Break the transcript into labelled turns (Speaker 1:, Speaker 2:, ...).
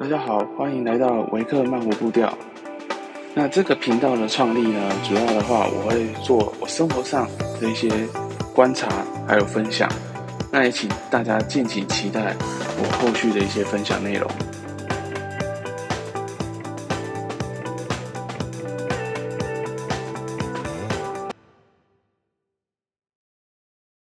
Speaker 1: 大家好欢迎来到维克曼舞步调。那这个频道的创立呢主要的话我会做我生活上的一些观察还有分享。那也请大家敬请期待我后续的一些分享内容。